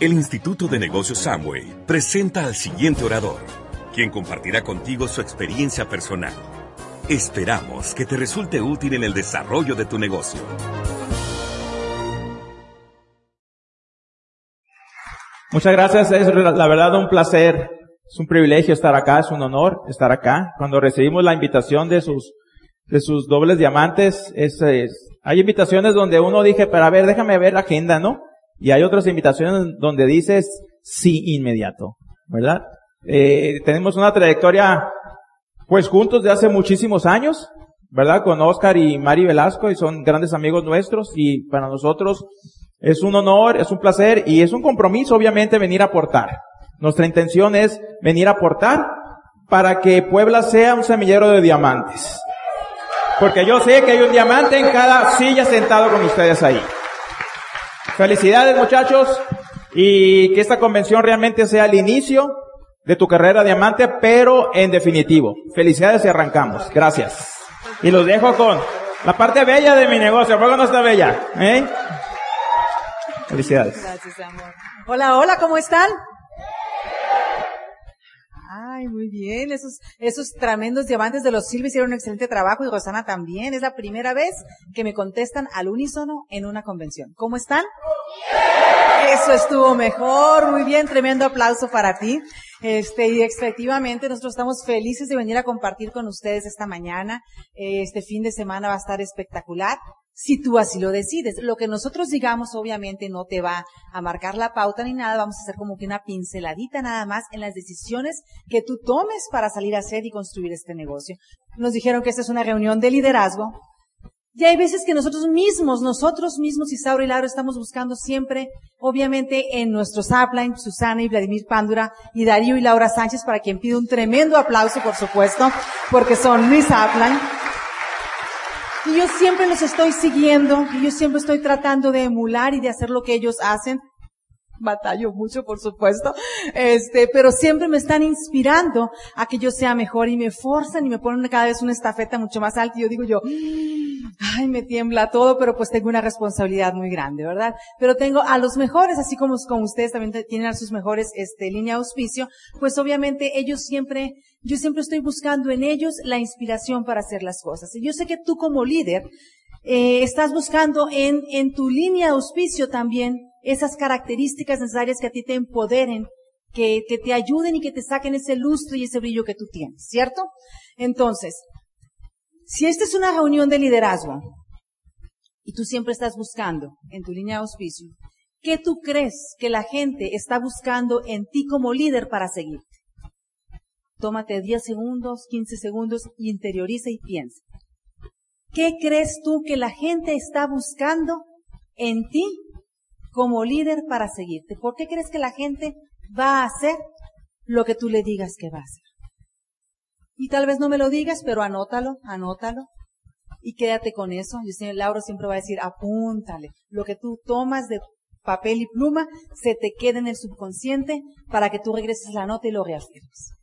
El Instituto de Negocios Samway presenta al siguiente orador, quien compartirá contigo su experiencia personal. Esperamos que te resulte útil en el desarrollo de tu negocio. Muchas gracias, es la verdad un placer, es un privilegio estar acá, es un honor estar acá. Cuando recibimos la invitación de sus, de sus dobles diamantes, es, hay invitaciones donde uno dije, pero a ver, déjame ver la agenda, ¿no? Y hay otras invitaciones donde dices sí inmediato, ¿verdad? Eh, tenemos una trayectoria, pues juntos de hace muchísimos años, ¿verdad? Con Oscar y Mari Velasco y son grandes amigos nuestros y para nosotros es un honor, es un placer y es un compromiso obviamente venir a aportar. Nuestra intención es venir a aportar para que Puebla sea un semillero de diamantes. Porque yo sé que hay un diamante en cada silla sentado con ustedes ahí. Felicidades muchachos y que esta convención realmente sea el inicio de tu carrera diamante, pero en definitivo. Felicidades y arrancamos. Gracias. Y los dejo con la parte bella de mi negocio. ¿Por no está bella? ¿Eh? Felicidades. Gracias, amor. Hola, hola, ¿cómo están? Ay, muy bien. Esos, esos tremendos diamantes de los Silva hicieron un excelente trabajo y Rosana también. Es la primera vez que me contestan al unísono en una convención. ¿Cómo están? Eso estuvo mejor. Muy bien. Tremendo aplauso para ti. Este, y efectivamente nosotros estamos felices de venir a compartir con ustedes esta mañana. Este fin de semana va a estar espectacular si tú así lo decides. Lo que nosotros digamos obviamente no te va a marcar la pauta ni nada, vamos a hacer como que una pinceladita nada más en las decisiones que tú tomes para salir a hacer y construir este negocio. Nos dijeron que esta es una reunión de liderazgo. Y hay veces que nosotros mismos, nosotros mismos, Isauro y Laura, estamos buscando siempre, obviamente, en nuestros upline, Susana y Vladimir Pándura, y Darío y Laura Sánchez, para quien pido un tremendo aplauso, por supuesto, porque son mis upline. Y yo siempre los estoy siguiendo y yo siempre estoy tratando de emular y de hacer lo que ellos hacen. Batallo mucho, por supuesto. Este, pero siempre me están inspirando a que yo sea mejor y me forzan y me ponen cada vez una estafeta mucho más alta y yo digo yo, ay, me tiembla todo, pero pues tengo una responsabilidad muy grande, ¿verdad? Pero tengo a los mejores, así como, como ustedes también tienen a sus mejores, este, línea de auspicio, pues obviamente ellos siempre, yo siempre estoy buscando en ellos la inspiración para hacer las cosas. Y yo sé que tú como líder, eh, estás buscando en, en tu línea de auspicio también esas características necesarias que a ti te empoderen, que, que te ayuden y que te saquen ese lustre y ese brillo que tú tienes, ¿cierto? Entonces, si esta es una reunión de liderazgo y tú siempre estás buscando en tu línea de auspicio, ¿qué tú crees que la gente está buscando en ti como líder para seguirte? Tómate 10 segundos, 15 segundos, interioriza y piensa. ¿Qué crees tú que la gente está buscando en ti como líder para seguirte? ¿Por qué crees que la gente va a hacer lo que tú le digas que va a hacer? Y tal vez no me lo digas, pero anótalo, anótalo. Y quédate con eso. Yo sé, Laura siempre va a decir, apúntale. Lo que tú tomas de papel y pluma se te queda en el subconsciente para que tú regreses la nota y lo reafirmes.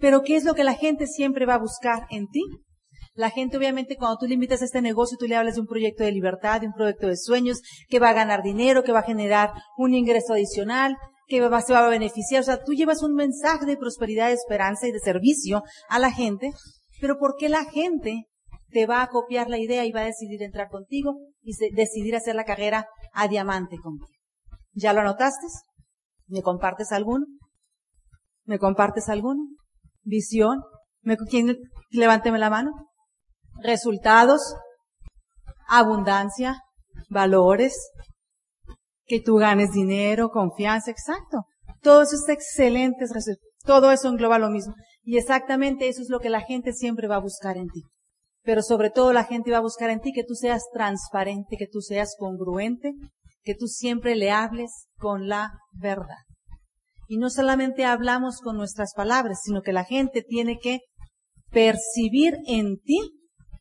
Pero ¿qué es lo que la gente siempre va a buscar en ti? La gente obviamente cuando tú le invitas a este negocio, tú le hablas de un proyecto de libertad, de un proyecto de sueños, que va a ganar dinero, que va a generar un ingreso adicional, que va, se va a beneficiar. O sea, tú llevas un mensaje de prosperidad, de esperanza y de servicio a la gente, pero ¿por qué la gente te va a copiar la idea y va a decidir entrar contigo y decidir hacer la carrera a diamante contigo? ¿Ya lo anotaste? ¿Me compartes alguno? ¿Me compartes alguno? ¿Visión? ¿Me, ¿Quién? Levánteme la mano. Resultados. Abundancia. Valores que tú ganes dinero, confianza, exacto. Todo eso es excelente, todo eso engloba lo mismo. Y exactamente eso es lo que la gente siempre va a buscar en ti. Pero sobre todo la gente va a buscar en ti que tú seas transparente, que tú seas congruente, que tú siempre le hables con la verdad. Y no solamente hablamos con nuestras palabras, sino que la gente tiene que percibir en ti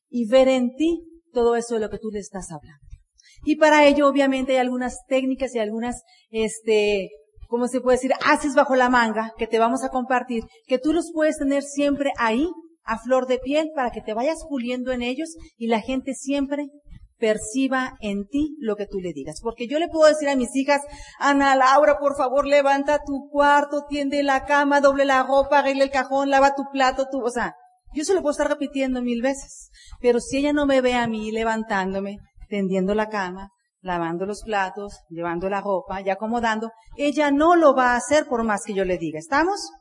y ver en ti todo eso de lo que tú le estás hablando. Y para ello, obviamente, hay algunas técnicas y algunas, este, ¿cómo se puede decir? Haces bajo la manga que te vamos a compartir, que tú los puedes tener siempre ahí, a flor de piel, para que te vayas puliendo en ellos y la gente siempre perciba en ti lo que tú le digas. Porque yo le puedo decir a mis hijas, Ana Laura, por favor, levanta tu cuarto, tiende la cama, doble la ropa, arregle el cajón, lava tu plato, tu, o sea, yo se lo puedo estar repitiendo mil veces. Pero si ella no me ve a mí levantándome, tendiendo la cama, lavando los platos, llevando la ropa y acomodando, ella no lo va a hacer por más que yo le diga. ¿Estamos?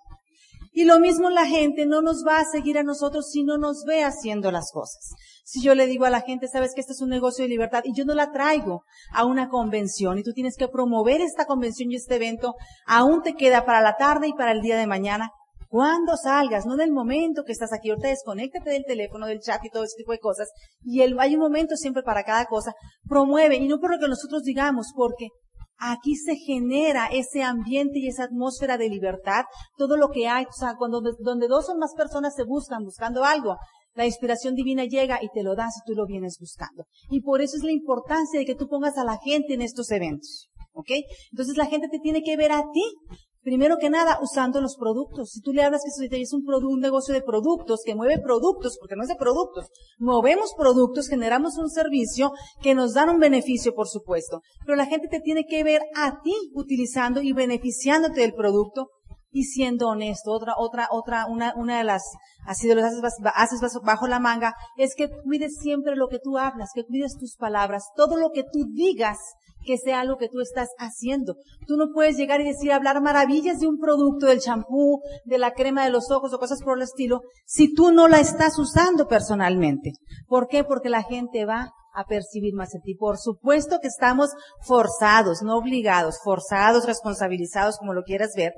Y lo mismo la gente no nos va a seguir a nosotros si no nos ve haciendo las cosas. Si yo le digo a la gente, sabes que este es un negocio de libertad y yo no la traigo a una convención y tú tienes que promover esta convención y este evento, aún te queda para la tarde y para el día de mañana, cuando salgas, no en el momento que estás aquí, ahorita desconéctate del teléfono, del chat y todo ese tipo de cosas. Y el, hay un momento siempre para cada cosa. Promueve, y no por lo que nosotros digamos, porque aquí se genera ese ambiente y esa atmósfera de libertad, todo lo que hay, o sea, cuando, donde dos o más personas se buscan, buscando algo, la inspiración divina llega y te lo das y tú lo vienes buscando. Y por eso es la importancia de que tú pongas a la gente en estos eventos. ¿Ok? Entonces la gente te tiene que ver a ti Primero que nada, usando los productos. Si tú le hablas que es un, un negocio de productos, que mueve productos, porque no es de productos, movemos productos, generamos un servicio que nos dan un beneficio, por supuesto. Pero la gente te tiene que ver a ti utilizando y beneficiándote del producto y siendo honesto. Otra, otra, otra, una, una de las, así de los haces, haces bajo la manga, es que cuides siempre lo que tú hablas, que cuides tus palabras. Todo lo que tú digas que sea algo que tú estás haciendo. Tú no puedes llegar y decir, hablar maravillas de un producto, del champú, de la crema de los ojos o cosas por el estilo, si tú no la estás usando personalmente. ¿Por qué? Porque la gente va a percibir más de ti. Por supuesto que estamos forzados, no obligados, forzados, responsabilizados, como lo quieras ver,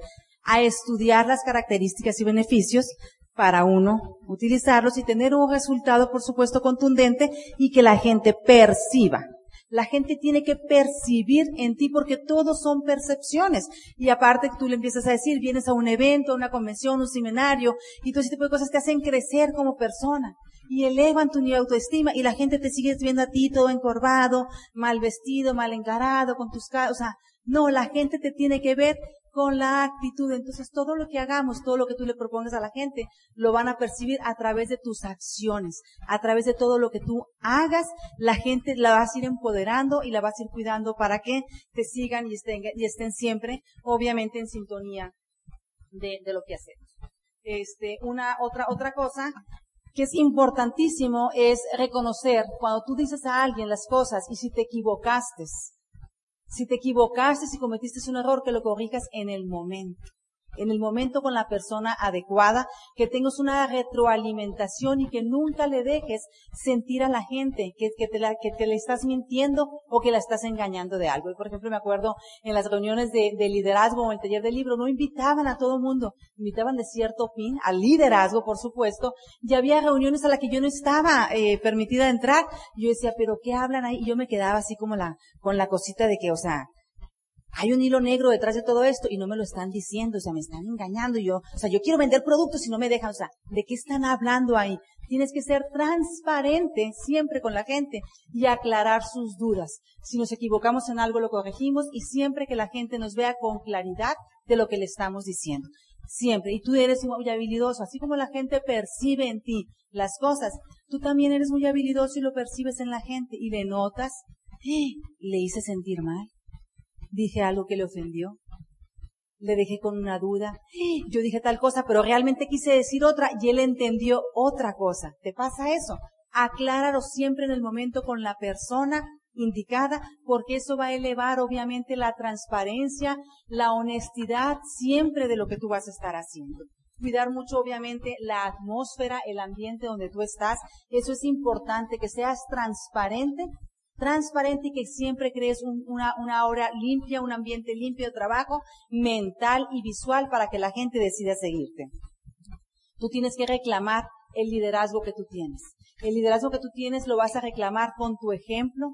a estudiar las características y beneficios para uno utilizarlos y tener un resultado, por supuesto, contundente y que la gente perciba la gente tiene que percibir en ti porque todos son percepciones. Y aparte tú le empiezas a decir, vienes a un evento, a una convención, un seminario, y todo ese tipo de cosas te hacen crecer como persona. Y elevan tu nivel de autoestima y la gente te sigue viendo a ti todo encorvado, mal vestido, mal encarado, con tus, o sea, no, la gente te tiene que ver con la actitud. Entonces, todo lo que hagamos, todo lo que tú le propongas a la gente, lo van a percibir a través de tus acciones, a través de todo lo que tú hagas, la gente la vas a ir empoderando y la vas a ir cuidando para que te sigan y estén, y estén siempre, obviamente, en sintonía de, de lo que hacemos. Este, una, otra, otra cosa que es importantísimo es reconocer cuando tú dices a alguien las cosas y si te equivocaste, si te equivocaste, si cometiste un error, que lo corrijas en el momento en el momento con la persona adecuada, que tengas una retroalimentación y que nunca le dejes sentir a la gente que, que, te la, que te le estás mintiendo o que la estás engañando de algo. Y por ejemplo, me acuerdo en las reuniones de, liderazgo o el taller de libro, no invitaban a todo mundo, invitaban de cierto fin, al liderazgo, por supuesto, y había reuniones a las que yo no estaba eh, permitida entrar. yo decía, pero ¿qué hablan ahí? Y yo me quedaba así como la, con la cosita de que, o sea, hay un hilo negro detrás de todo esto y no me lo están diciendo, o sea, me están engañando yo, o sea, yo quiero vender productos y no me dejan, o sea, ¿de qué están hablando ahí? Tienes que ser transparente siempre con la gente y aclarar sus dudas. Si nos equivocamos en algo, lo corregimos y siempre que la gente nos vea con claridad de lo que le estamos diciendo. Siempre. Y tú eres muy habilidoso. Así como la gente percibe en ti las cosas, tú también eres muy habilidoso y lo percibes en la gente y le notas, ¡Eh! le hice sentir mal dije algo que le ofendió, le dejé con una duda, yo dije tal cosa, pero realmente quise decir otra y él entendió otra cosa. ¿Te pasa eso? Acláralo siempre en el momento con la persona indicada, porque eso va a elevar obviamente la transparencia, la honestidad siempre de lo que tú vas a estar haciendo. Cuidar mucho obviamente la atmósfera, el ambiente donde tú estás. Eso es importante, que seas transparente transparente y que siempre crees una, una obra limpia, un ambiente limpio de trabajo, mental y visual para que la gente decida seguirte. Tú tienes que reclamar el liderazgo que tú tienes. El liderazgo que tú tienes lo vas a reclamar con tu ejemplo,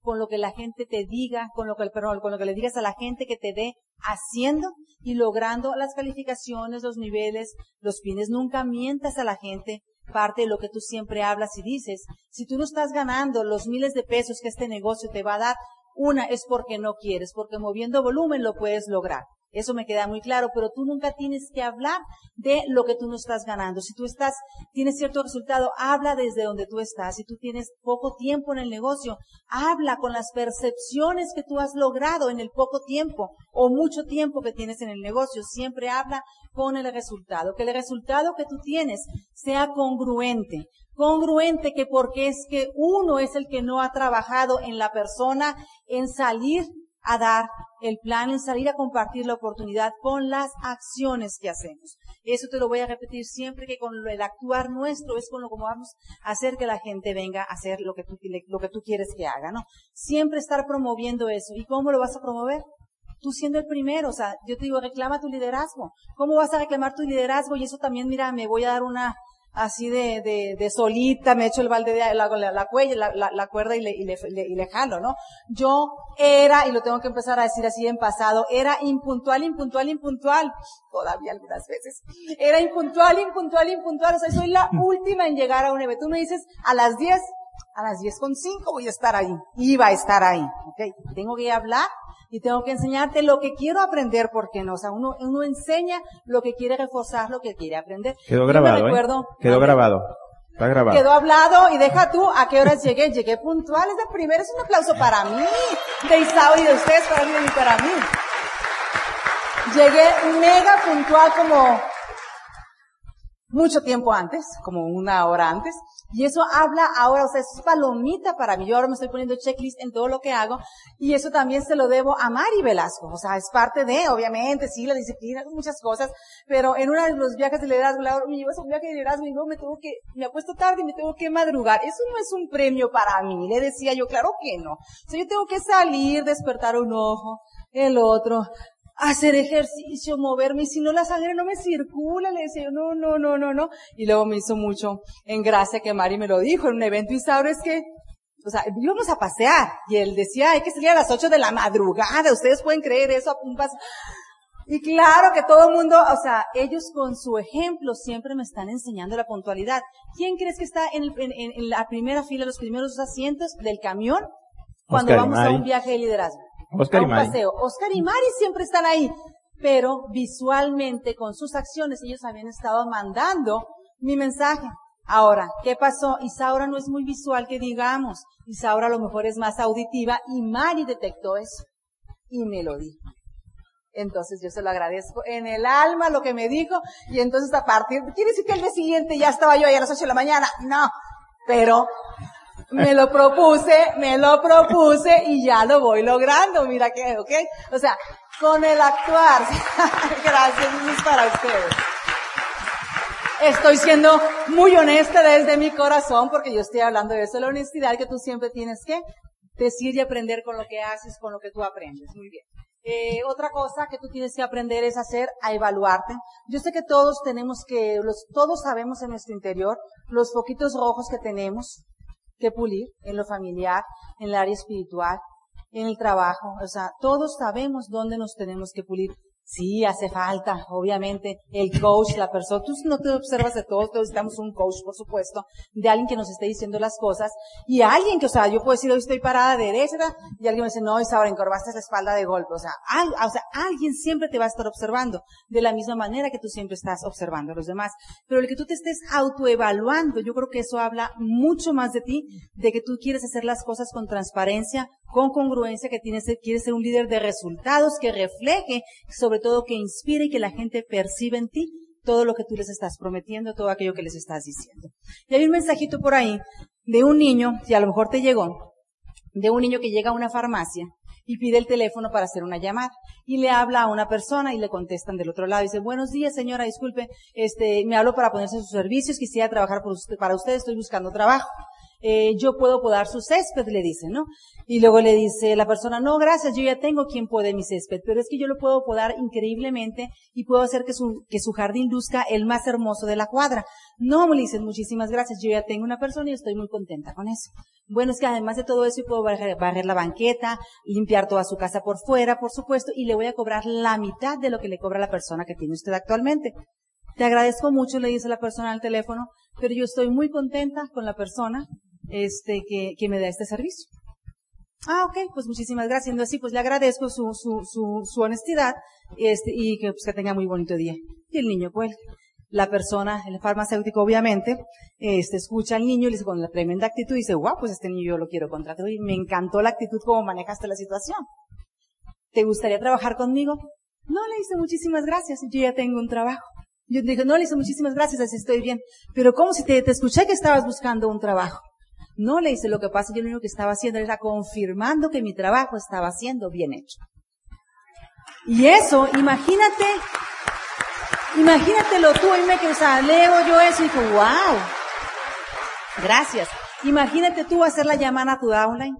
con lo que la gente te diga, con lo que, perdón, con lo que le digas a la gente que te dé haciendo y logrando las calificaciones, los niveles, los fines. Nunca mientas a la gente, parte de lo que tú siempre hablas y dices. Si tú no estás ganando los miles de pesos que este negocio te va a dar, una es porque no quieres, porque moviendo volumen lo puedes lograr. Eso me queda muy claro, pero tú nunca tienes que hablar de lo que tú no estás ganando. Si tú estás, tienes cierto resultado, habla desde donde tú estás. Si tú tienes poco tiempo en el negocio, habla con las percepciones que tú has logrado en el poco tiempo o mucho tiempo que tienes en el negocio. Siempre habla con el resultado. Que el resultado que tú tienes sea congruente congruente que porque es que uno es el que no ha trabajado en la persona en salir a dar el plan, en salir a compartir la oportunidad con las acciones que hacemos. Eso te lo voy a repetir siempre que con el actuar nuestro es con lo que vamos a hacer que la gente venga a hacer lo que tú, lo que tú quieres que haga, ¿no? Siempre estar promoviendo eso. ¿Y cómo lo vas a promover? Tú siendo el primero, o sea, yo te digo, reclama tu liderazgo. ¿Cómo vas a reclamar tu liderazgo? Y eso también, mira, me voy a dar una, así de, de, de solita, me echo el balde de la, la, la, cuella, la, la, cuerda y le, y, le, y le jalo, ¿no? Yo era, y lo tengo que empezar a decir así en pasado, era impuntual, impuntual, impuntual, todavía algunas veces. Era impuntual, impuntual, impuntual, o sea, soy la última en llegar a un evento. Tú me dices, a las 10, a las 10 con 5 voy a estar ahí. Iba a estar ahí, ¿ok? Tengo que hablar y tengo que enseñarte lo que quiero aprender, porque no, o sea, uno, uno enseña lo que quiere reforzar, lo que quiere aprender. Quedó grabado, ¿eh? Quedó grabado. Está grabado. Quedó hablado y deja tú a qué horas llegué. Llegué puntual, es de primero, es un aplauso para mí, de Isao y de ustedes, para mí y para mí. Llegué mega puntual como mucho tiempo antes, como una hora antes, y eso habla ahora, o sea, es palomita para mí. Yo ahora me estoy poniendo checklist en todo lo que hago, y eso también se lo debo a Mari Velasco, o sea, es parte de, obviamente, sí, la disciplina, muchas cosas, pero en uno de los viajes de liderazgo, me llevas a un viaje de liderazgo y luego me tengo que, me apuesto tarde y me tengo que madrugar. Eso no es un premio para mí, le decía yo, claro que no. O sea, yo tengo que salir, despertar un ojo, el otro, hacer ejercicio, moverme, y si no la sangre no me circula, le decía yo, no, no, no, no, no. Y luego me hizo mucho en gracia que Mari me lo dijo en un evento y sabes que, o sea, íbamos a pasear y él decía, hay que salir a las 8 de la madrugada, ustedes pueden creer eso a pumpas. Y claro que todo el mundo, o sea, ellos con su ejemplo siempre me están enseñando la puntualidad. ¿Quién crees que está en, en, la primera fila, los primeros asientos del camión cuando vamos a un viaje de liderazgo? Oscar y Mari. Oscar y Mari siempre están ahí, pero visualmente con sus acciones ellos habían estado mandando mi mensaje. Ahora, ¿qué pasó? Isaura no es muy visual que digamos. Isaura a lo mejor es más auditiva y Mari detectó eso y me lo dijo. Entonces yo se lo agradezco en el alma lo que me dijo y entonces a partir, quiere decir que el día siguiente ya estaba yo ahí a las 8 de la mañana. No, pero me lo propuse, me lo propuse y ya lo voy logrando, mira que, ¿ok? O sea, con el actuar. Gracias, es para ustedes. Estoy siendo muy honesta desde mi corazón porque yo estoy hablando de eso, la honestidad que tú siempre tienes que decir y aprender con lo que haces, con lo que tú aprendes. Muy bien. Eh, otra cosa que tú tienes que aprender es hacer a evaluarte. Yo sé que todos tenemos que, los, todos sabemos en nuestro interior los poquitos rojos que tenemos, que pulir en lo familiar, en el área espiritual, en el trabajo. O sea, todos sabemos dónde nos tenemos que pulir. Sí, hace falta, obviamente, el coach, la persona. Tú no te observas de todo, todos necesitamos un coach, por supuesto, de alguien que nos esté diciendo las cosas. Y alguien que, o sea, yo puedo decir, hoy estoy parada derecha, y alguien me dice, no, ahora encorvaste la espalda de golpe. O sea, o sea, alguien siempre te va a estar observando, de la misma manera que tú siempre estás observando a los demás. Pero el que tú te estés autoevaluando, yo creo que eso habla mucho más de ti, de que tú quieres hacer las cosas con transparencia, con congruencia, que tienes, quieres ser un líder de resultados, que refleje sobre todo que inspire y que la gente perciba en ti todo lo que tú les estás prometiendo, todo aquello que les estás diciendo. Y hay un mensajito por ahí de un niño, y a lo mejor te llegó, de un niño que llega a una farmacia y pide el teléfono para hacer una llamada y le habla a una persona y le contestan del otro lado y dice, buenos días señora, disculpe, este, me hablo para ponerse sus servicios, quisiera trabajar para usted, estoy buscando trabajo eh, yo puedo podar su césped, le dice, ¿no? Y luego le dice la persona, no, gracias, yo ya tengo quien puede mi césped, pero es que yo lo puedo podar increíblemente y puedo hacer que su, que su jardín luzca el más hermoso de la cuadra. No, me dicen, muchísimas gracias, yo ya tengo una persona y estoy muy contenta con eso. Bueno, es que además de todo eso, yo puedo barrer, barrer la banqueta, limpiar toda su casa por fuera, por supuesto, y le voy a cobrar la mitad de lo que le cobra la persona que tiene usted actualmente. Te agradezco mucho, le dice la persona al teléfono, pero yo estoy muy contenta con la persona este, que, me da este servicio. Ah, ok, pues muchísimas gracias. Entonces, sí, pues le agradezco su, su, su, su honestidad este, y que, pues, que tenga muy bonito día. Y el niño cuelga. La persona, el farmacéutico obviamente, este, escucha al niño y le dice con la tremenda actitud y dice, wow, pues este niño yo lo quiero contratar. Y me encantó la actitud como manejaste la situación. ¿Te gustaría trabajar conmigo? No, le dice muchísimas gracias, yo ya tengo un trabajo. Yo dije, no, le hice muchísimas gracias, así estoy bien. Pero ¿cómo si te escuché que estabas buscando un trabajo? No le hice lo que pasa, yo lo único que estaba haciendo era confirmando que mi trabajo estaba siendo bien hecho. Y eso, imagínate, imagínatelo tú, y me o sea, leo yo eso y digo, wow, gracias. Imagínate tú hacer la llamada a tu downline,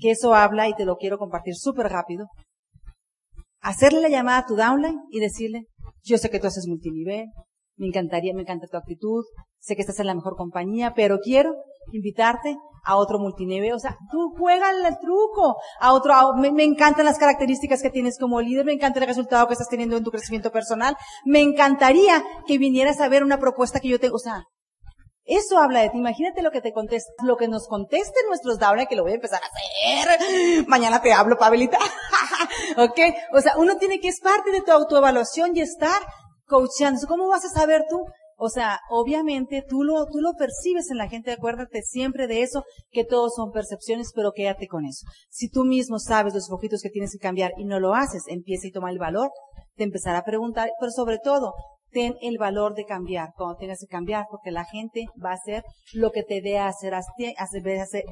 que eso habla y te lo quiero compartir súper rápido. Hacerle la llamada a tu downline y decirle, yo sé que tú haces multinivel, me encantaría, me encanta tu actitud, sé que estás en la mejor compañía, pero quiero invitarte a otro multinivel. O sea, tú juega el truco. A otro, me, encantan las características que tienes como líder, me encanta el resultado que estás teniendo en tu crecimiento personal. Me encantaría que vinieras a ver una propuesta que yo tengo. O sea, eso habla de ti. Imagínate lo que te contesta, lo que nos conteste nuestros downline, que lo voy a empezar a hacer. Mañana te hablo, Pavelita. ok. O sea, uno tiene que es parte de tu autoevaluación y estar coachando. ¿Cómo vas a saber tú? O sea, obviamente tú lo, tú lo percibes en la gente, acuérdate siempre de eso, que todos son percepciones, pero quédate con eso. Si tú mismo sabes los poquitos que tienes que cambiar y no lo haces, empieza y toma el valor, te empezará a preguntar, pero sobre todo, ten el valor de cambiar cuando tengas que cambiar, porque la gente va a hacer lo que te vea hacer, hacer,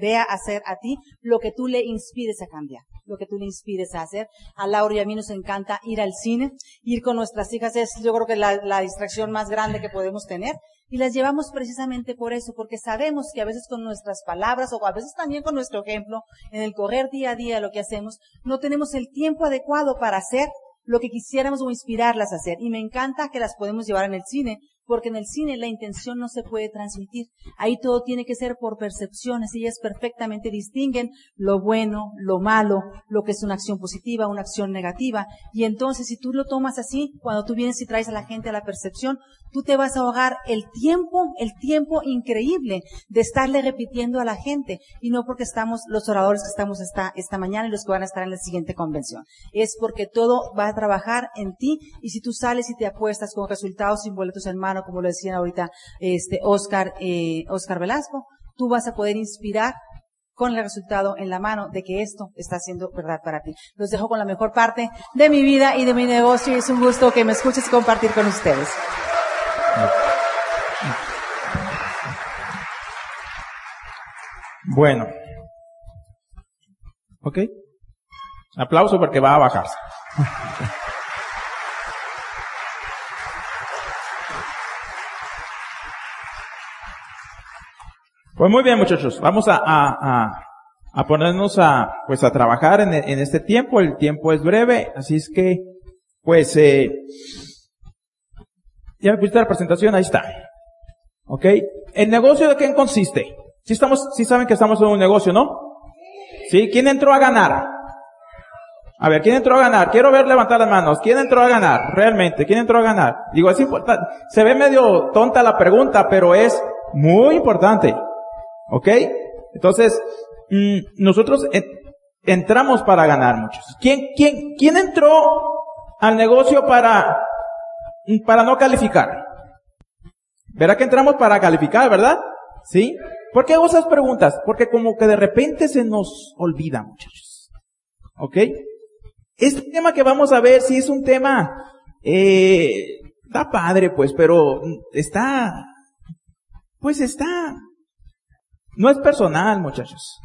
vea hacer a ti, lo que tú le inspires a cambiar, lo que tú le inspires a hacer. A Laura y a mí nos encanta ir al cine, ir con nuestras hijas es yo creo que la, la distracción más grande que podemos tener. Y las llevamos precisamente por eso, porque sabemos que a veces con nuestras palabras o a veces también con nuestro ejemplo, en el correr día a día lo que hacemos, no tenemos el tiempo adecuado para hacer lo que quisiéramos o inspirarlas a hacer. Y me encanta que las podemos llevar en el cine, porque en el cine la intención no se puede transmitir. Ahí todo tiene que ser por percepciones. Ellas perfectamente distinguen lo bueno, lo malo, lo que es una acción positiva, una acción negativa. Y entonces, si tú lo tomas así, cuando tú vienes y traes a la gente a la percepción, tú te vas a ahogar el tiempo, el tiempo increíble de estarle repitiendo a la gente. Y no porque estamos, los oradores que estamos esta, esta mañana y los que van a estar en la siguiente convención. Es porque todo va a trabajar en ti. Y si tú sales y te apuestas con resultados sin boletos en mano, como lo decían ahorita este Oscar, eh, Oscar Velasco, tú vas a poder inspirar con el resultado en la mano de que esto está siendo verdad para ti. Los dejo con la mejor parte de mi vida y de mi negocio y es un gusto que me escuches compartir con ustedes. Bueno. ¿Ok? Aplauso porque va a bajarse. Pues muy bien, muchachos. Vamos a, a, a, ponernos a, pues a trabajar en, en, este tiempo. El tiempo es breve, así es que, pues, eh, ya me pusiste la presentación, ahí está. ¿Ok? ¿El negocio de qué consiste? Si estamos, si saben que estamos en un negocio, ¿no? ¿Sí? ¿Quién entró a ganar? A ver, ¿quién entró a ganar? Quiero ver levantar las manos. ¿Quién entró a ganar? Realmente, ¿quién entró a ganar? Digo, es importante. Se ve medio tonta la pregunta, pero es muy importante. ¿Ok? Entonces, mm, nosotros entramos para ganar muchos. ¿Quién, quién, quién entró al negocio para, para no calificar? Verá que entramos para calificar, ¿verdad? ¿Sí? ¿Por qué hago esas preguntas? Porque como que de repente se nos olvida, muchachos. ¿Ok? Este tema que vamos a ver, sí es un tema, eh, está padre, pues, pero está, pues está no es personal, muchachos.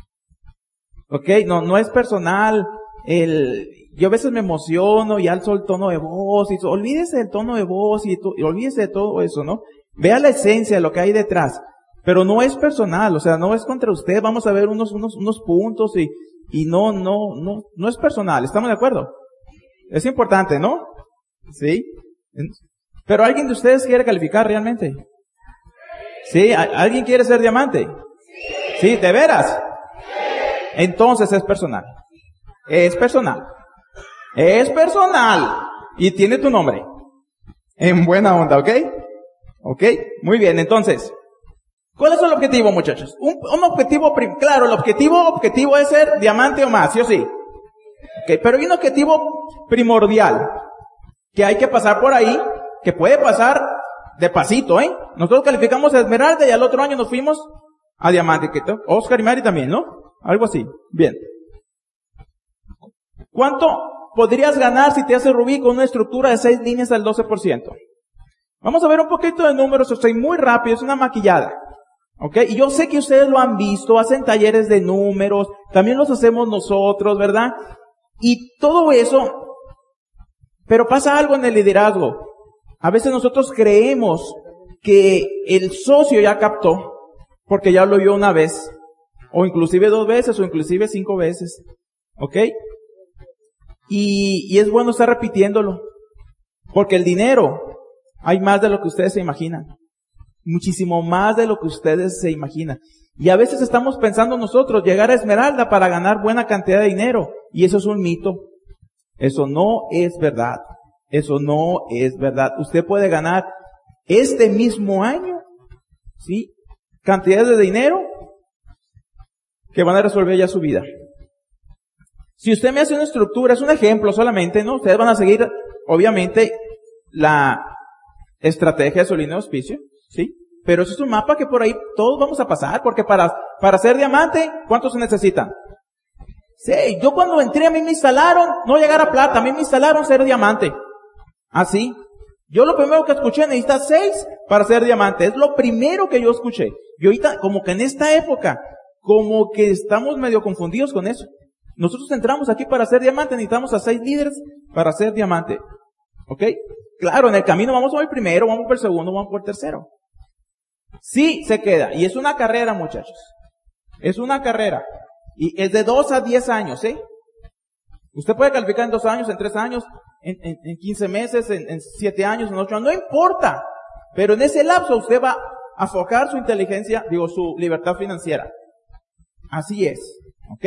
¿Ok? No, no es personal. El, yo a veces me emociono y alzo el tono de voz y olvídese del tono de voz y, y olvídese de todo eso, ¿no? Vea la esencia de lo que hay detrás. Pero no es personal, o sea, no es contra usted. Vamos a ver unos, unos, unos puntos y, y no, no, no, no es personal. ¿Estamos de acuerdo? Es importante, ¿no? ¿Sí? Pero alguien de ustedes quiere calificar realmente. ¿Sí? ¿Alguien quiere ser diamante? Sí, de veras. Entonces es personal. Es personal. Es personal. Y tiene tu nombre. En buena onda, ¿ok? ¿Ok? Muy bien, entonces. ¿Cuál es el objetivo, muchachos? Un, un objetivo, claro, el objetivo, objetivo es ser diamante o más, ¿sí o sí? Ok, pero hay un objetivo primordial que hay que pasar por ahí, que puede pasar de pasito, ¿eh? Nosotros calificamos a esmeralda y al otro año nos fuimos a diamante, Oscar y Mari también, ¿no? Algo así. Bien. ¿Cuánto podrías ganar si te haces rubí con una estructura de seis líneas al 12%? Vamos a ver un poquito de números, estoy muy rápido, es una maquillada. ¿Ok? Y yo sé que ustedes lo han visto, hacen talleres de números, también los hacemos nosotros, ¿verdad? Y todo eso, pero pasa algo en el liderazgo. A veces nosotros creemos que el socio ya captó, porque ya lo vio una vez, o inclusive dos veces, o inclusive cinco veces. ¿Ok? Y, y es bueno estar repitiéndolo. Porque el dinero, hay más de lo que ustedes se imaginan. Muchísimo más de lo que ustedes se imaginan. Y a veces estamos pensando nosotros llegar a Esmeralda para ganar buena cantidad de dinero. Y eso es un mito. Eso no es verdad. Eso no es verdad. Usted puede ganar este mismo año, ¿sí? Cantidades de dinero que van a resolver ya su vida. Si usted me hace una estructura, es un ejemplo solamente, ¿no? Ustedes van a seguir, obviamente, la estrategia de su línea de auspicio, ¿sí? Pero eso es un mapa que por ahí todos vamos a pasar, porque para, para ser diamante, ¿cuántos se necesitan? Sí, yo cuando entré a mí me instalaron, no llegar a plata, a mí me instalaron ser diamante. Así. Yo lo primero que escuché, necesitas seis para ser diamante. Es lo primero que yo escuché. Y ahorita, como que en esta época, como que estamos medio confundidos con eso. Nosotros entramos aquí para ser diamante, necesitamos a seis líderes para ser diamante. ¿Ok? Claro, en el camino vamos por el primero, vamos por el segundo, vamos por el tercero. Sí, se queda. Y es una carrera, muchachos. Es una carrera. Y es de dos a diez años, ¿eh? Usted puede calificar en dos años, en tres años, en, en, en 15 meses, en, en siete años, en ocho años, no importa. Pero en ese lapso usted va a focar su inteligencia, digo, su libertad financiera. Así es. ¿Ok?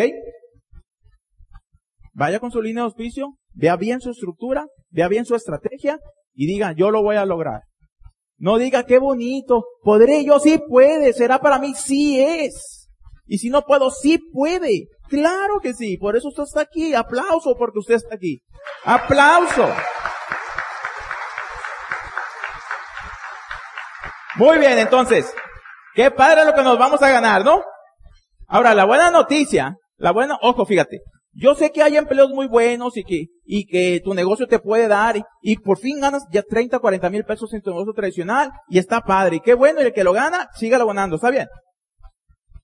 Vaya con su línea de auspicio, vea bien su estructura, vea bien su estrategia y diga, yo lo voy a lograr. No diga, qué bonito, podré yo, sí puede, será para mí, sí es. Y si no puedo, sí puede. Claro que sí, por eso usted está aquí. Aplauso porque usted está aquí. Aplauso. Muy bien, entonces, qué padre lo que nos vamos a ganar, ¿no? Ahora, la buena noticia, la buena, ojo, fíjate, yo sé que hay empleos muy buenos y que, y que tu negocio te puede dar y, y por fin ganas ya 30, 40 mil pesos en tu negocio tradicional y está padre. Y qué bueno, y el que lo gana, sígalo ganando, ¿está bien?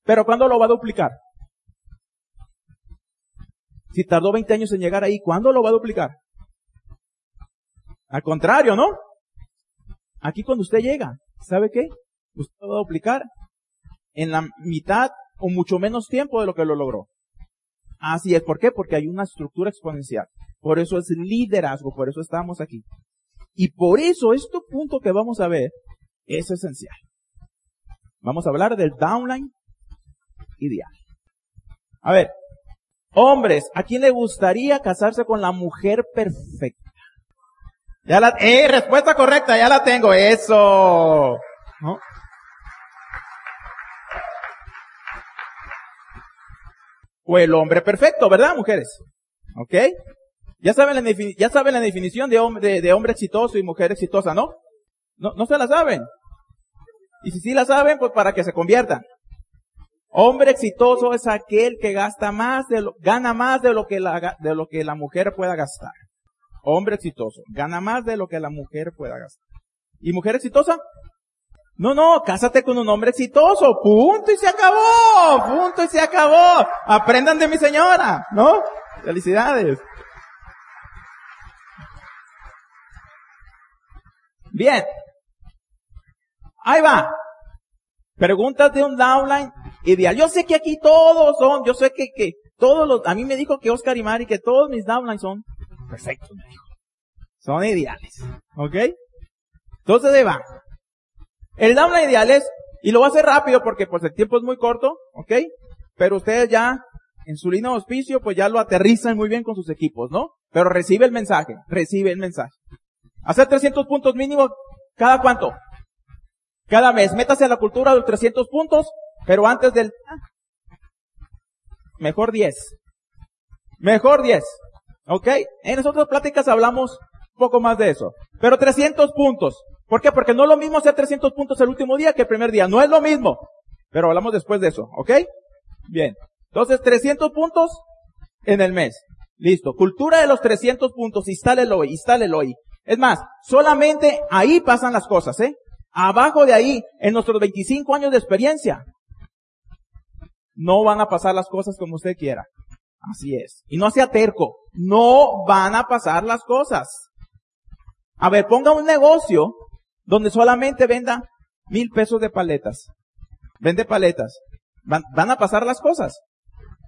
Pero ¿cuándo lo va a duplicar? Si tardó 20 años en llegar ahí, ¿cuándo lo va a duplicar? Al contrario, ¿no? Aquí cuando usted llega, ¿sabe qué? Usted lo va a duplicar en la mitad o mucho menos tiempo de lo que lo logró. Así es, ¿por qué? Porque hay una estructura exponencial. Por eso es liderazgo, por eso estamos aquí. Y por eso este punto que vamos a ver es esencial. Vamos a hablar del downline ideal. A ver, hombres, ¿a quién le gustaría casarse con la mujer perfecta? Ya la, eh, respuesta correcta, ya la tengo, eso. ¿No? O el hombre perfecto, ¿verdad, mujeres? ¿Ok? Ya saben la, ya saben la definición de hombre, hombre exitoso y mujer exitosa, ¿no? ¿no? No se la saben. Y si sí la saben, pues para que se conviertan. Hombre exitoso es aquel que gasta más de lo, gana más de lo que de lo que la mujer pueda gastar. Hombre exitoso, gana más de lo que la mujer pueda gastar. ¿Y mujer exitosa? No, no, cásate con un hombre exitoso, punto y se acabó, punto y se acabó. Aprendan de mi señora, ¿no? Felicidades. Bien. Ahí va. Preguntas de un downline ideal. Yo sé que aquí todos son, yo sé que, que todos los, a mí me dijo que Oscar y Mari que todos mis downlines son perfectos, me. Son ideales. ¿Ok? Entonces ahí va. El downline ideal es, y lo voy a hacer rápido porque pues el tiempo es muy corto, ¿ok? Pero ustedes ya, en su línea de auspicio, pues ya lo aterrizan muy bien con sus equipos, ¿no? Pero recibe el mensaje, recibe el mensaje. Hacer 300 puntos mínimo, ¿cada cuánto? Cada mes, métase a la cultura de los 300 puntos, pero antes del, mejor 10. Mejor 10. ¿Ok? En las otras pláticas hablamos poco más de eso. Pero 300 puntos. ¿Por qué? Porque no es lo mismo hacer 300 puntos el último día que el primer día. No es lo mismo. Pero hablamos después de eso. ¿Ok? Bien. Entonces, 300 puntos en el mes. Listo. Cultura de los 300 puntos. Instálelo hoy. Instálelo hoy. Es más, solamente ahí pasan las cosas, ¿eh? Abajo de ahí, en nuestros 25 años de experiencia, no van a pasar las cosas como usted quiera. Así es. Y no sea terco. No van a pasar las cosas. A ver, ponga un negocio donde solamente venda mil pesos de paletas. Vende paletas. ¿Van, ¿Van, a pasar las cosas?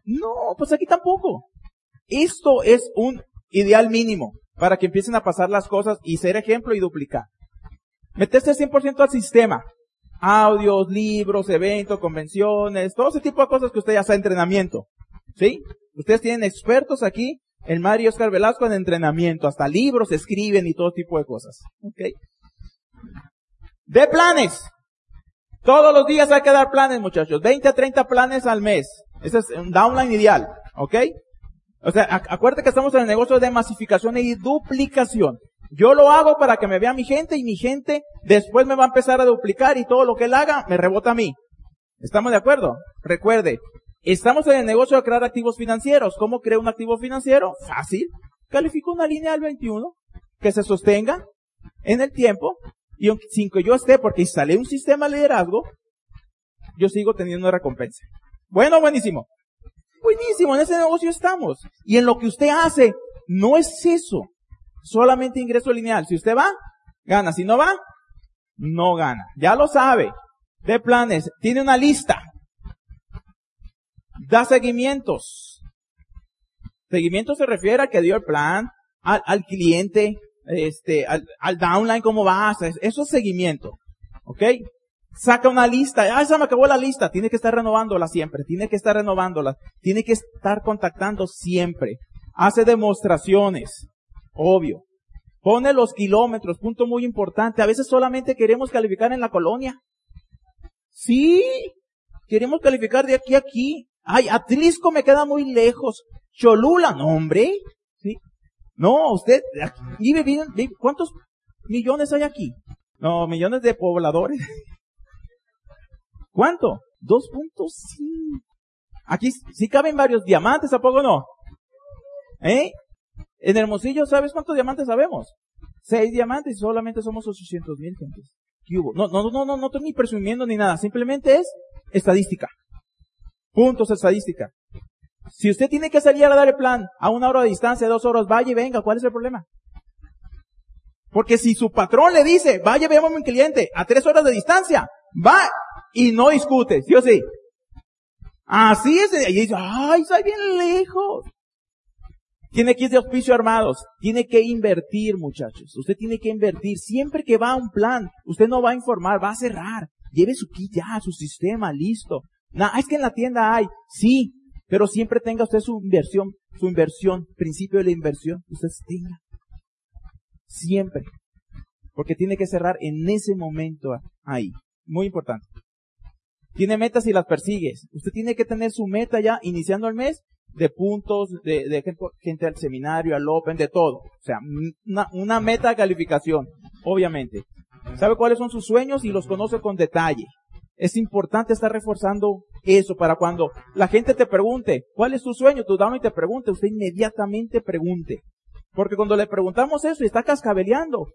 No, pues aquí tampoco. Esto es un ideal mínimo para que empiecen a pasar las cosas y ser ejemplo y duplicar. Meterse 100% al sistema. Audios, libros, eventos, convenciones, todo ese tipo de cosas que usted ya sabe, entrenamiento. ¿Sí? Ustedes tienen expertos aquí, el Mario Oscar Velasco en entrenamiento, hasta libros escriben y todo tipo de cosas. ¿Ok? De planes. Todos los días hay que dar planes, muchachos. 20 a 30 planes al mes. Ese es un downline ideal. ¿Ok? O sea, acuérdate que estamos en el negocio de masificación y duplicación. Yo lo hago para que me vea mi gente y mi gente después me va a empezar a duplicar y todo lo que él haga me rebota a mí. ¿Estamos de acuerdo? Recuerde, estamos en el negocio de crear activos financieros. ¿Cómo creo un activo financiero? Fácil. Califico una línea del 21 que se sostenga en el tiempo y sin que yo esté, porque instalé un sistema de liderazgo, yo sigo teniendo recompensa. Bueno, buenísimo. Buenísimo, en ese negocio estamos. Y en lo que usted hace, no es eso solamente ingreso lineal. Si usted va, gana. Si no va, no gana. Ya lo sabe. De planes. Tiene una lista. Da seguimientos. Seguimiento se refiere a que dio el plan al, cliente, este, al, al, downline, cómo va. Eso es seguimiento. ¿Ok? Saca una lista. Ah, se me acabó la lista. Tiene que estar renovándola siempre. Tiene que estar renovándola. Tiene que estar contactando siempre. Hace demostraciones. Obvio. Pone los kilómetros, punto muy importante. A veces solamente queremos calificar en la colonia. Sí, queremos calificar de aquí a aquí. Ay, Atlisco me queda muy lejos. Cholula, no hombre. No, usted, vive bien, ¿cuántos millones hay aquí? No, millones de pobladores. ¿Cuánto? 2.5. Aquí sí caben varios diamantes, ¿a poco no? ¿Eh? En Hermosillo, ¿sabes cuántos diamantes sabemos? Seis diamantes y solamente somos 800 mil gentes. ¿Qué hubo? No, no, no, no, no estoy ni presumiendo ni nada. Simplemente es estadística. Puntos estadística. Si usted tiene que salir a dar el plan a una hora de distancia, dos horas, vaya y venga, ¿cuál es el problema? Porque si su patrón le dice, vaya, veamos a mi cliente a tres horas de distancia, va y no discute, ¿sí o sí? Así es, y dice, ay, soy bien lejos. Tiene que ir de auspicio armados. Tiene que invertir, muchachos. Usted tiene que invertir. Siempre que va a un plan, usted no va a informar, va a cerrar. Lleve su kit ya, su sistema, listo. No, es que en la tienda hay. Sí, pero siempre tenga usted su inversión, su inversión, principio de la inversión. Usted tenga. Siempre. Porque tiene que cerrar en ese momento ahí. Muy importante. Tiene metas y las persigues. Usted tiene que tener su meta ya iniciando el mes de puntos, de, de gente al seminario, al Open, de todo. O sea, una, una meta de calificación, obviamente. Sabe cuáles son sus sueños y los conoce con detalle. Es importante estar reforzando eso para cuando la gente te pregunte, ¿cuál es tu sueño? Tu dama y te pregunte, usted inmediatamente pregunte. Porque cuando le preguntamos eso y está cascabeleando,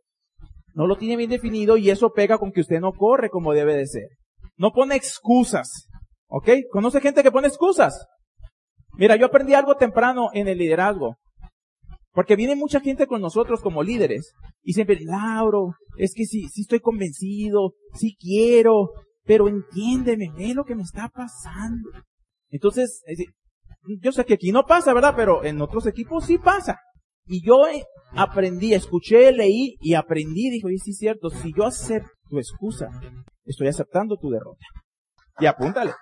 no lo tiene bien definido y eso pega con que usted no corre como debe de ser. No pone excusas. ¿Ok? ¿Conoce gente que pone excusas? Mira, yo aprendí algo temprano en el liderazgo. Porque viene mucha gente con nosotros como líderes. Y siempre, Lauro, es que sí, sí estoy convencido, sí quiero, pero entiéndeme, ve lo que me está pasando. Entonces, yo sé que aquí no pasa, ¿verdad? Pero en otros equipos sí pasa. Y yo eh, aprendí, escuché, leí y aprendí, dijo, y sí es cierto, si yo acepto tu excusa, estoy aceptando tu derrota. Y apúntale.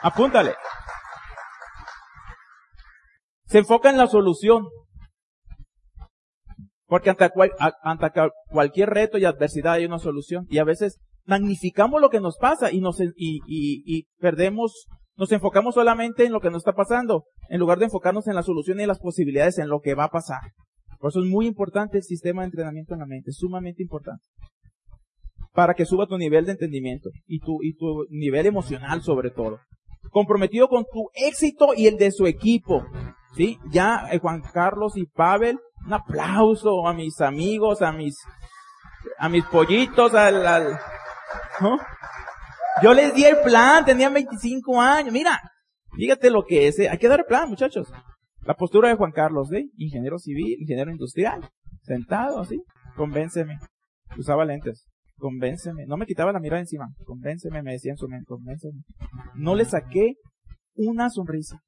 Apúntale. Se enfoca en la solución. Porque ante, cualquier reto y adversidad hay una solución. Y a veces magnificamos lo que nos pasa y nos, y, y, perdemos, nos enfocamos solamente en lo que nos está pasando, en lugar de enfocarnos en la solución y las posibilidades en lo que va a pasar. Por eso es muy importante el sistema de entrenamiento en la mente, sumamente importante. Para que suba tu nivel de entendimiento y tu, y tu nivel emocional sobre todo. Comprometido con tu éxito y el de su equipo. ¿Sí? Ya eh, Juan Carlos y Pavel, un aplauso a mis amigos, a mis, a mis pollitos, al, ¿no? Yo les di el plan, tenían 25 años. Mira, fíjate lo que es. Eh. Hay que dar el plan, muchachos. La postura de Juan Carlos, ¿de? Ingeniero civil, ingeniero industrial. Sentado así. Convénceme. Usaba lentes. Convénceme. No me quitaba la mirada encima. Convénceme, me decía en su mente. Convénceme. No le saqué una sonrisa.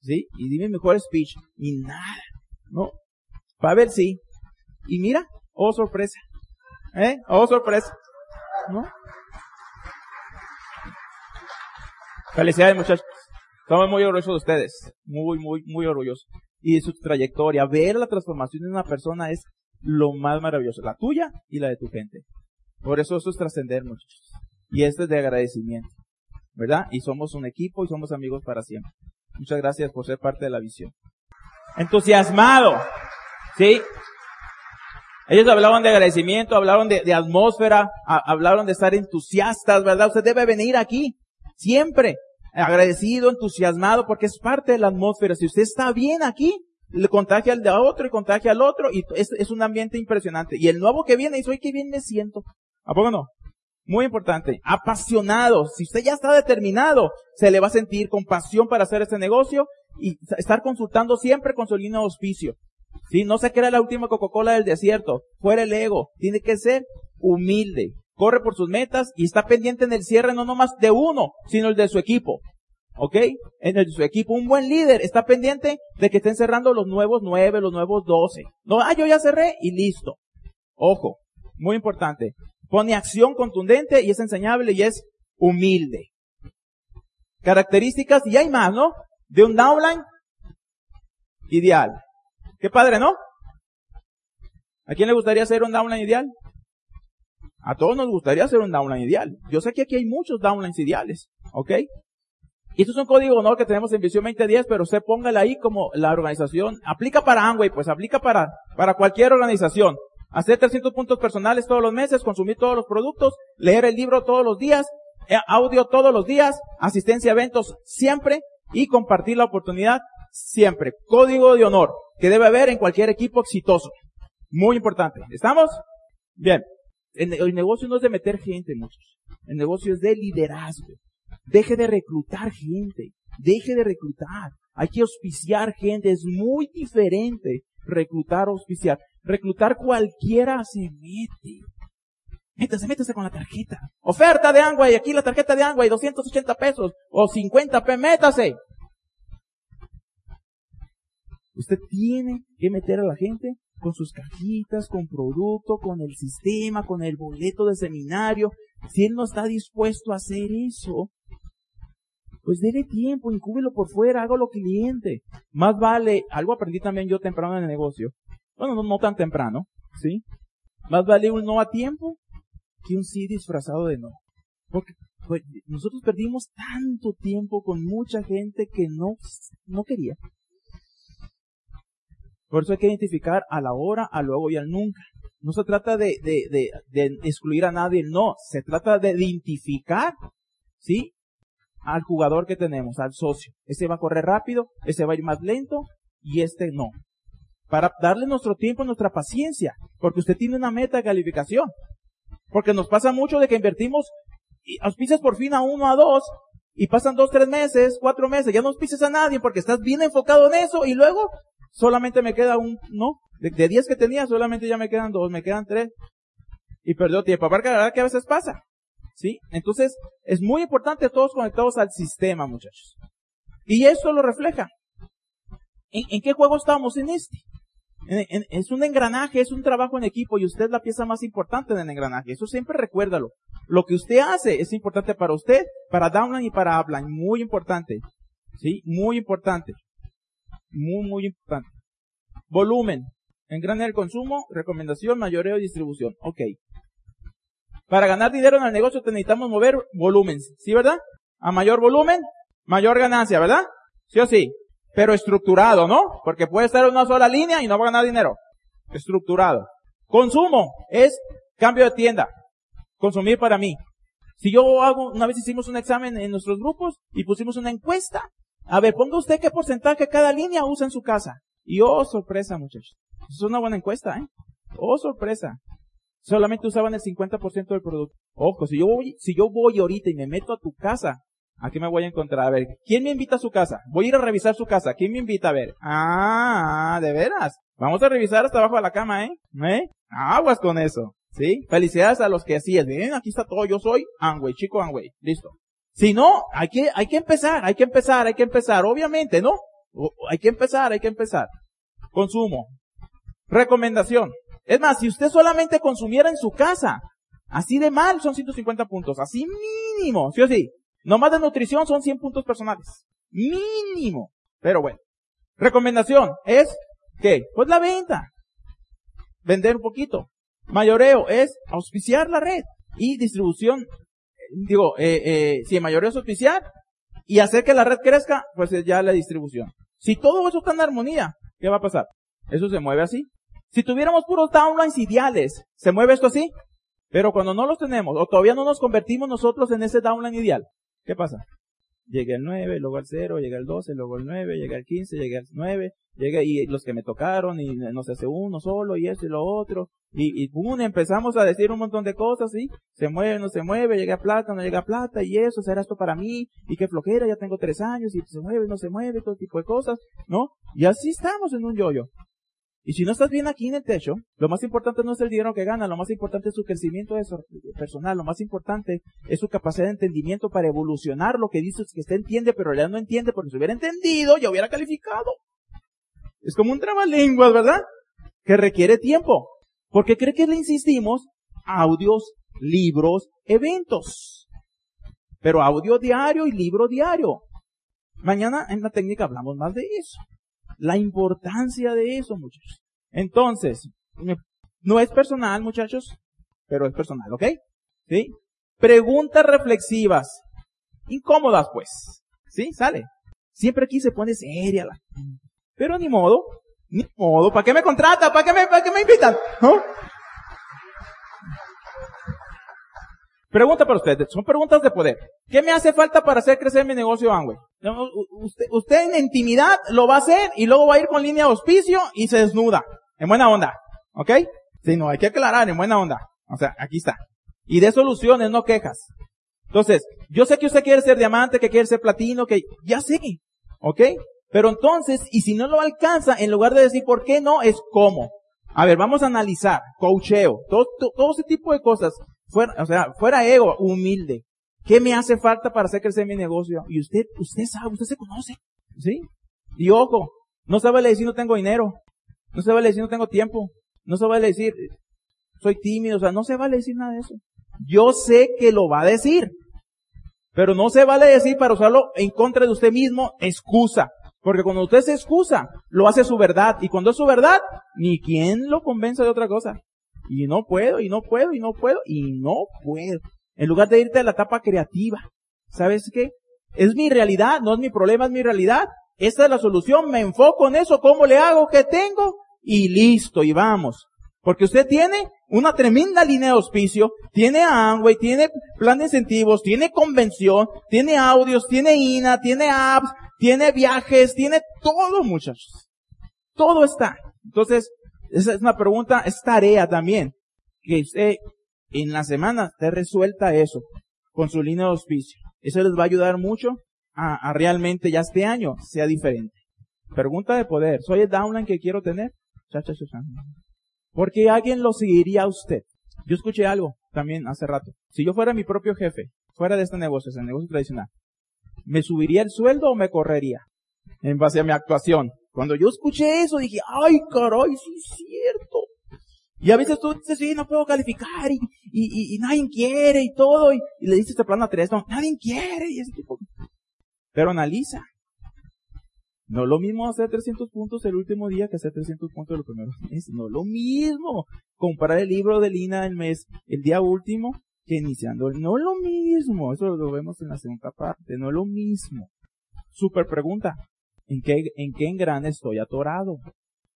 ¿Sí? Y dime mejor speech. Y nada. No. Ver sí. Y mira. Oh, sorpresa. ¿Eh? Oh, sorpresa. ¿No? Felicidades, muchachos. Estamos muy orgullosos de ustedes. Muy, muy, muy orgullosos. Y de su trayectoria. Ver la transformación de una persona es lo más maravilloso. La tuya y la de tu gente. Por eso eso es trascender, muchachos. Y este es de agradecimiento. ¿Verdad? Y somos un equipo y somos amigos para siempre. Muchas gracias por ser parte de la visión. Entusiasmado. ¿Sí? Ellos hablaban de agradecimiento, hablaron de, atmósfera, hablaron de estar entusiastas, ¿verdad? Usted debe venir aquí. Siempre agradecido, entusiasmado, porque es parte de la atmósfera. Si usted está bien aquí, le contagia al de otro y contagia al otro, y es, es un ambiente impresionante. Y el nuevo que viene dice, hoy qué bien me siento. ¿A poco no? Muy importante. Apasionado. Si usted ya está determinado, se le va a sentir con pasión para hacer este negocio y estar consultando siempre con su línea de auspicio. ¿Sí? No se crea la última Coca-Cola del desierto. Fuera el ego. Tiene que ser humilde corre por sus metas y está pendiente en el cierre no nomás de uno, sino el de su equipo. ¿Ok? En el de su equipo, un buen líder está pendiente de que estén cerrando los nuevos nueve, los nuevos doce. No, ah, yo ya cerré y listo. Ojo, muy importante. Pone acción contundente y es enseñable y es humilde. Características, y hay más, ¿no? De un downline ideal. Qué padre, ¿no? ¿A quién le gustaría ser un downline ideal? A todos nos gustaría hacer un downline ideal. Yo sé que aquí hay muchos downlines ideales, ¿ok? Y esto es un código honor que tenemos en Visión 2010, pero usted póngale ahí como la organización. Aplica para Amway, pues aplica para, para cualquier organización. Hacer 300 puntos personales todos los meses, consumir todos los productos, leer el libro todos los días, eh, audio todos los días, asistencia a eventos siempre y compartir la oportunidad siempre. Código de honor que debe haber en cualquier equipo exitoso. Muy importante. ¿Estamos? Bien. El, negocio no es de meter gente, muchos. El negocio es de liderazgo. Deje de reclutar gente. Deje de reclutar. Hay que auspiciar gente. Es muy diferente reclutar o auspiciar. Reclutar cualquiera se mete. Métase, métase con la tarjeta. Oferta de y Aquí la tarjeta de y 280 pesos. O 50 pesos. Métase. Usted tiene que meter a la gente con sus cajitas, con producto, con el sistema, con el boleto de seminario. Si él no está dispuesto a hacer eso, pues dele tiempo, incúbelo por fuera, hágalo cliente. Más vale, algo aprendí también yo temprano en el negocio. Bueno, no, tan temprano, ¿sí? Más vale un no a tiempo que un sí disfrazado de no. Porque pues, nosotros perdimos tanto tiempo con mucha gente que no, no quería. Por eso hay que identificar a la hora, a luego y al nunca. No se trata de, de, de, de excluir a nadie, no. Se trata de identificar, ¿sí? Al jugador que tenemos, al socio. Ese va a correr rápido, ese va a ir más lento y este no. Para darle nuestro tiempo, nuestra paciencia. Porque usted tiene una meta de calificación. Porque nos pasa mucho de que invertimos y auspicias por fin a uno, a dos, y pasan dos, tres meses, cuatro meses, ya no auspices a nadie porque estás bien enfocado en eso y luego solamente me queda un, no, de 10 que tenía, solamente ya me quedan dos, me quedan tres. Y perdió tiempo. Aparte, la verdad que a veces pasa. ¿Sí? Entonces, es muy importante todos conectados al sistema, muchachos. Y eso lo refleja. ¿En, qué juego estamos en este? es un engranaje, es un trabajo en equipo y usted es la pieza más importante del engranaje. Eso siempre recuérdalo. Lo que usted hace es importante para usted, para downline y para upline. Muy importante. ¿Sí? Muy importante. Muy, muy importante. Volumen. Engrane el consumo, recomendación, mayoreo y distribución. Ok. Para ganar dinero en el negocio necesitamos mover volumen, ¿sí verdad? A mayor volumen, mayor ganancia, ¿verdad? Sí o sí. Pero estructurado, ¿no? Porque puede estar en una sola línea y no va a ganar dinero. Estructurado. Consumo es cambio de tienda. Consumir para mí. Si yo hago, una vez hicimos un examen en nuestros grupos y pusimos una encuesta. A ver, ponga usted qué porcentaje cada línea usa en su casa. Y oh, sorpresa, muchachos. Es una buena encuesta, ¿eh? Oh, sorpresa. Solamente usaban el 50% del producto. Ojo, si yo voy, si yo voy ahorita y me meto a tu casa ¿A qué me voy a encontrar? A ver, ¿quién me invita a su casa? Voy a ir a revisar su casa. ¿Quién me invita a ver? Ah, de veras. Vamos a revisar hasta abajo de la cama, ¿eh? ¿Eh? Aguas con eso. ¿Sí? Felicidades a los que así es. Bien, aquí está todo. Yo soy Angway, chico Angway. Listo. Si no, hay que, hay que empezar, hay que empezar, hay que empezar. Obviamente, ¿no? Hay que empezar, hay que empezar. Consumo. Recomendación. Es más, si usted solamente consumiera en su casa, así de mal son 150 puntos. Así mínimo. ¿Sí o sí? No más de nutrición son 100 puntos personales. Mínimo. Pero bueno. Recomendación es, ¿qué? Pues la venta. Vender un poquito. Mayoreo es auspiciar la red. Y distribución, digo, eh, eh, si el mayoreo es auspiciar y hacer que la red crezca, pues es ya la distribución. Si todo eso está en armonía, ¿qué va a pasar? Eso se mueve así. Si tuviéramos puros downlines ideales, ¿se mueve esto así? Pero cuando no los tenemos, o todavía no nos convertimos nosotros en ese downline ideal, ¿Qué pasa? Llega el 9, luego el 0, llega el 12, luego el 9, llega el 15, llega el 9, llega y los que me tocaron y no se hace uno solo y esto y lo otro. Y, y boom, empezamos a decir un montón de cosas, ¿sí? Se mueve, no se mueve, llega plata, no llega plata y eso, será esto para mí y qué flojera, ya tengo tres años y se mueve, no se mueve, todo tipo de cosas, ¿no? Y así estamos en un yoyo. -yo. Y si no estás bien aquí en el techo, lo más importante no es el dinero que gana, lo más importante es su crecimiento personal, lo más importante es su capacidad de entendimiento para evolucionar lo que dices que usted entiende, pero ya no entiende, porque si hubiera entendido, ya hubiera calificado. Es como un trabalenguas, ¿verdad? Que requiere tiempo. Porque cree que le insistimos audios, libros, eventos. Pero audio diario y libro diario. Mañana en la técnica hablamos más de eso la importancia de eso, muchachos. Entonces, no es personal, muchachos, pero es personal, ¿ok? ¿Sí? Preguntas reflexivas. Incómodas, pues. ¿Sí? Sale. Siempre aquí se pone seria la Pero ni modo. Ni modo. ¿Para qué me contrata? ¿Para qué me, para qué me invitan? ¿No? Pregunta para ustedes, son preguntas de poder. ¿Qué me hace falta para hacer crecer mi negocio Amway? Usted, usted en intimidad lo va a hacer y luego va a ir con línea de auspicio y se desnuda. En buena onda. ¿Ok? Si no, hay que aclarar, en buena onda. O sea, aquí está. Y de soluciones, no quejas. Entonces, yo sé que usted quiere ser diamante, que quiere ser platino, que ya sé. ¿Ok? Pero entonces, y si no lo alcanza, en lugar de decir por qué no, es cómo. A ver, vamos a analizar, coacheo, todo, todo ese tipo de cosas. Fuera, o sea, fuera ego, humilde. ¿Qué me hace falta para hacer crecer mi negocio? Y usted, usted sabe, usted se conoce. ¿Sí? Y ojo, no se vale decir no tengo dinero. No se vale decir no tengo tiempo. No se vale decir soy tímido. O sea, no se vale decir nada de eso. Yo sé que lo va a decir. Pero no se vale decir para usarlo en contra de usted mismo excusa. Porque cuando usted se excusa, lo hace su verdad. Y cuando es su verdad, ni quien lo convence de otra cosa. Y no puedo, y no puedo, y no puedo, y no puedo. En lugar de irte a la etapa creativa. ¿Sabes qué? Es mi realidad, no es mi problema, es mi realidad. Esta es la solución, me enfoco en eso, ¿cómo le hago? ¿Qué tengo? Y listo, y vamos. Porque usted tiene una tremenda línea de auspicio, tiene Amway, tiene plan de incentivos, tiene convención, tiene audios, tiene INA, tiene apps, tiene viajes, tiene todo, muchachos. Todo está. Entonces, esa es una pregunta, es tarea también. Que usted en la semana te resuelta eso con su línea de auspicio. Eso les va a ayudar mucho a, realmente ya este año sea diferente. Pregunta de poder. ¿Soy el downline que quiero tener? Porque alguien lo seguiría a usted. Yo escuché algo también hace rato. Si yo fuera mi propio jefe, fuera de este negocio, ese negocio tradicional, ¿me subiría el sueldo o me correría? En base a mi actuación. Cuando yo escuché eso dije, ay caray, sí es cierto. Y a veces tú dices, sí, no puedo calificar y, y, y, nadie quiere y todo. Y, le dices este plan a tres, no, nadie quiere y ese tipo. Pero analiza. No lo mismo hacer 300 puntos el último día que hacer 300 puntos los primeros meses. No lo mismo. Comprar el libro de Lina el mes, el día último, que iniciando. No lo mismo. Eso lo vemos en la segunda parte. No es lo mismo. Super pregunta. ¿En qué, en engrane estoy atorado?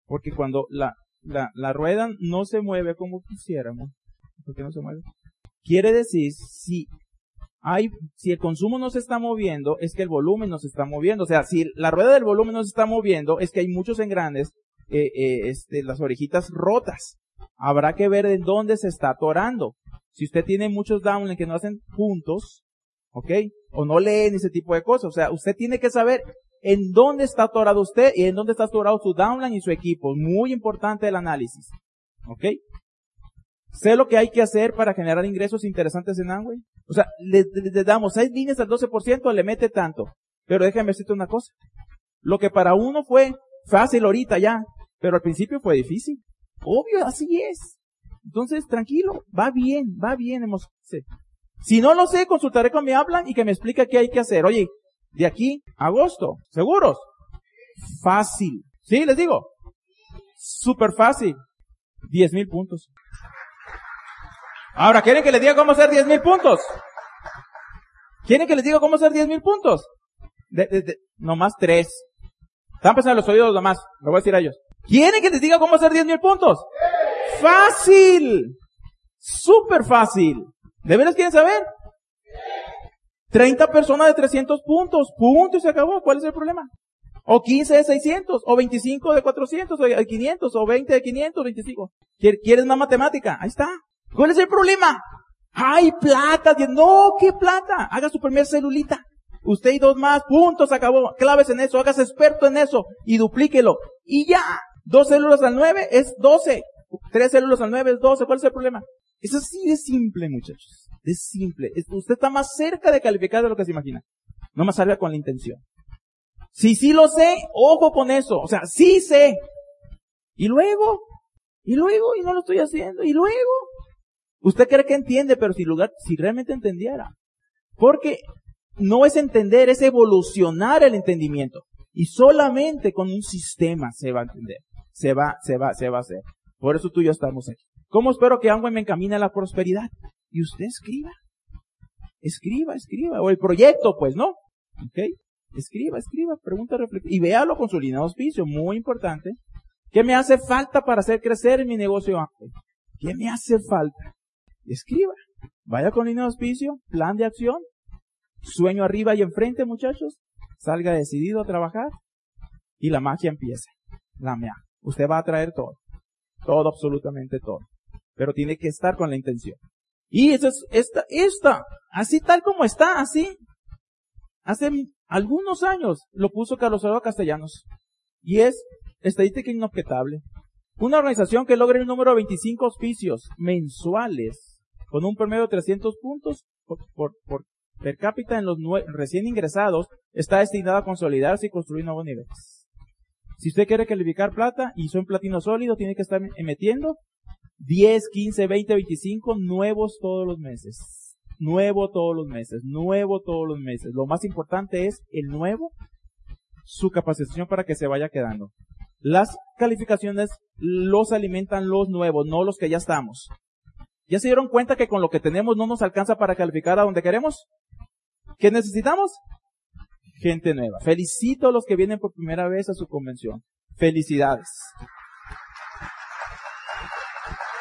Porque cuando la, rueda no se mueve como quisiéramos, ¿por qué no se mueve? Quiere decir, si el consumo no se está moviendo, es que el volumen no se está moviendo. O sea, si la rueda del volumen no se está moviendo, es que hay muchos engranes, eh, eh, este, las orejitas rotas. Habrá que ver en dónde se está atorando. Si usted tiene muchos downlines que no hacen puntos, ¿ok? O no leen ese tipo de cosas. O sea, usted tiene que saber en dónde está atorado usted y en dónde está atorado su downline y su equipo. Muy importante el análisis. ¿Ok? Sé lo que hay que hacer para generar ingresos interesantes en Amway. O sea, le, damos seis líneas al 12%, le mete tanto. Pero déjame decirte una cosa. Lo que para uno fue fácil ahorita ya, pero al principio fue difícil. Obvio, así es. Entonces, tranquilo, va bien, va bien. Hemos, Si no lo sé, consultaré con mi hablan y que me explique qué hay que hacer. Oye, de aquí a agosto, ¿seguros? Fácil. ¿Sí? Les digo. Súper fácil. Diez mil puntos. Ahora, ¿quieren que les diga cómo hacer 10 mil puntos? ¿Quieren que les diga cómo hacer 10 mil puntos? De, nomás tres. Están pensando los oídos nomás. Lo voy a decir a ellos. ¿Quieren que les diga cómo hacer 10 mil puntos? Fácil. Súper fácil. ¿De veras quieren saber? 30 personas de 300 puntos. Punto y se acabó. ¿Cuál es el problema? O 15 de 600, o 25 de 400, o 500, o 20 de 500, 25. ¿Quieres más matemática? Ahí está. ¿Cuál es el problema? ¡Ay, plata! No, ¿qué plata? Haga su primer celulita. Usted y dos más, puntos, acabó. Claves en eso, hagas experto en eso y duplíquelo. Y ya. Dos células al nueve es doce. Tres células al nueve es doce. ¿Cuál es el problema? Es así de simple, muchachos. Es simple. Usted está más cerca de calificar de lo que se imagina. No más salga con la intención. Si sí lo sé, ojo con eso. O sea, sí sé. Y luego, y luego, y no lo estoy haciendo. Y luego, Usted cree que entiende, pero si, lugar, si realmente entendiera. Porque no es entender, es evolucionar el entendimiento. Y solamente con un sistema se va a entender. Se va, se va, se va a hacer. Por eso tú y yo estamos aquí. ¿Cómo espero que Amway me encamine a la prosperidad? Y usted escriba. Escriba, escriba. O el proyecto, pues, ¿no? ¿Ok? Escriba, escriba, pregunta, reflexión. Y véalo con su línea de auspicio, muy importante. ¿Qué me hace falta para hacer crecer mi negocio Amway? ¿Qué me hace falta? escriba. Vaya con línea de auspicio, plan de acción, sueño arriba y enfrente, muchachos. Salga decidido a trabajar y la magia empieza. La mea. Usted va a traer todo. Todo, absolutamente todo. Pero tiene que estar con la intención. Y es, esta, así tal como está, así. Hace algunos años lo puso Carlos Eduardo Castellanos. Y es estadística inobjetable. Una organización que logre el número de 25 auspicios mensuales con un promedio de 300 puntos por, por, per cápita en los recién ingresados, está destinado a consolidarse y construir nuevos niveles. Si usted quiere calificar plata y son platino sólido, tiene que estar metiendo 10, 15, 20, 25 nuevos todos los meses. Nuevo todos los meses, nuevo todos los meses. Lo más importante es el nuevo, su capacitación para que se vaya quedando. Las calificaciones los alimentan los nuevos, no los que ya estamos. ¿Ya se dieron cuenta que con lo que tenemos no nos alcanza para calificar a donde queremos? ¿Qué necesitamos? Gente nueva. Felicito a los que vienen por primera vez a su convención. Felicidades.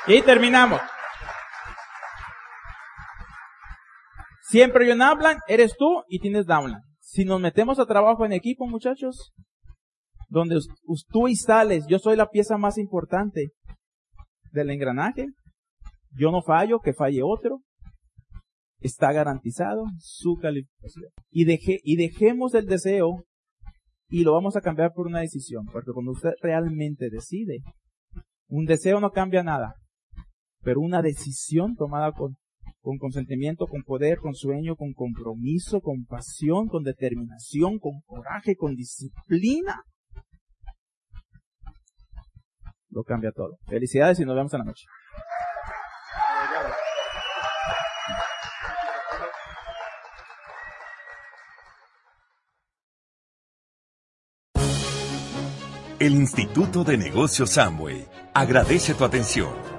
Y terminamos. Siempre yo en hablan, eres tú y tienes downline. Si nos metemos a trabajo en equipo, muchachos, donde tú instales, yo soy la pieza más importante del engranaje, yo no fallo, que falle otro. Está garantizado su calificación. Y, deje, y dejemos el deseo y lo vamos a cambiar por una decisión. Porque cuando usted realmente decide, un deseo no cambia nada. Pero una decisión tomada con, con consentimiento, con poder, con sueño, con compromiso, con pasión, con determinación, con coraje, con disciplina, lo cambia todo. Felicidades y nos vemos en la noche. El Instituto de Negocios Samway agradece tu atención.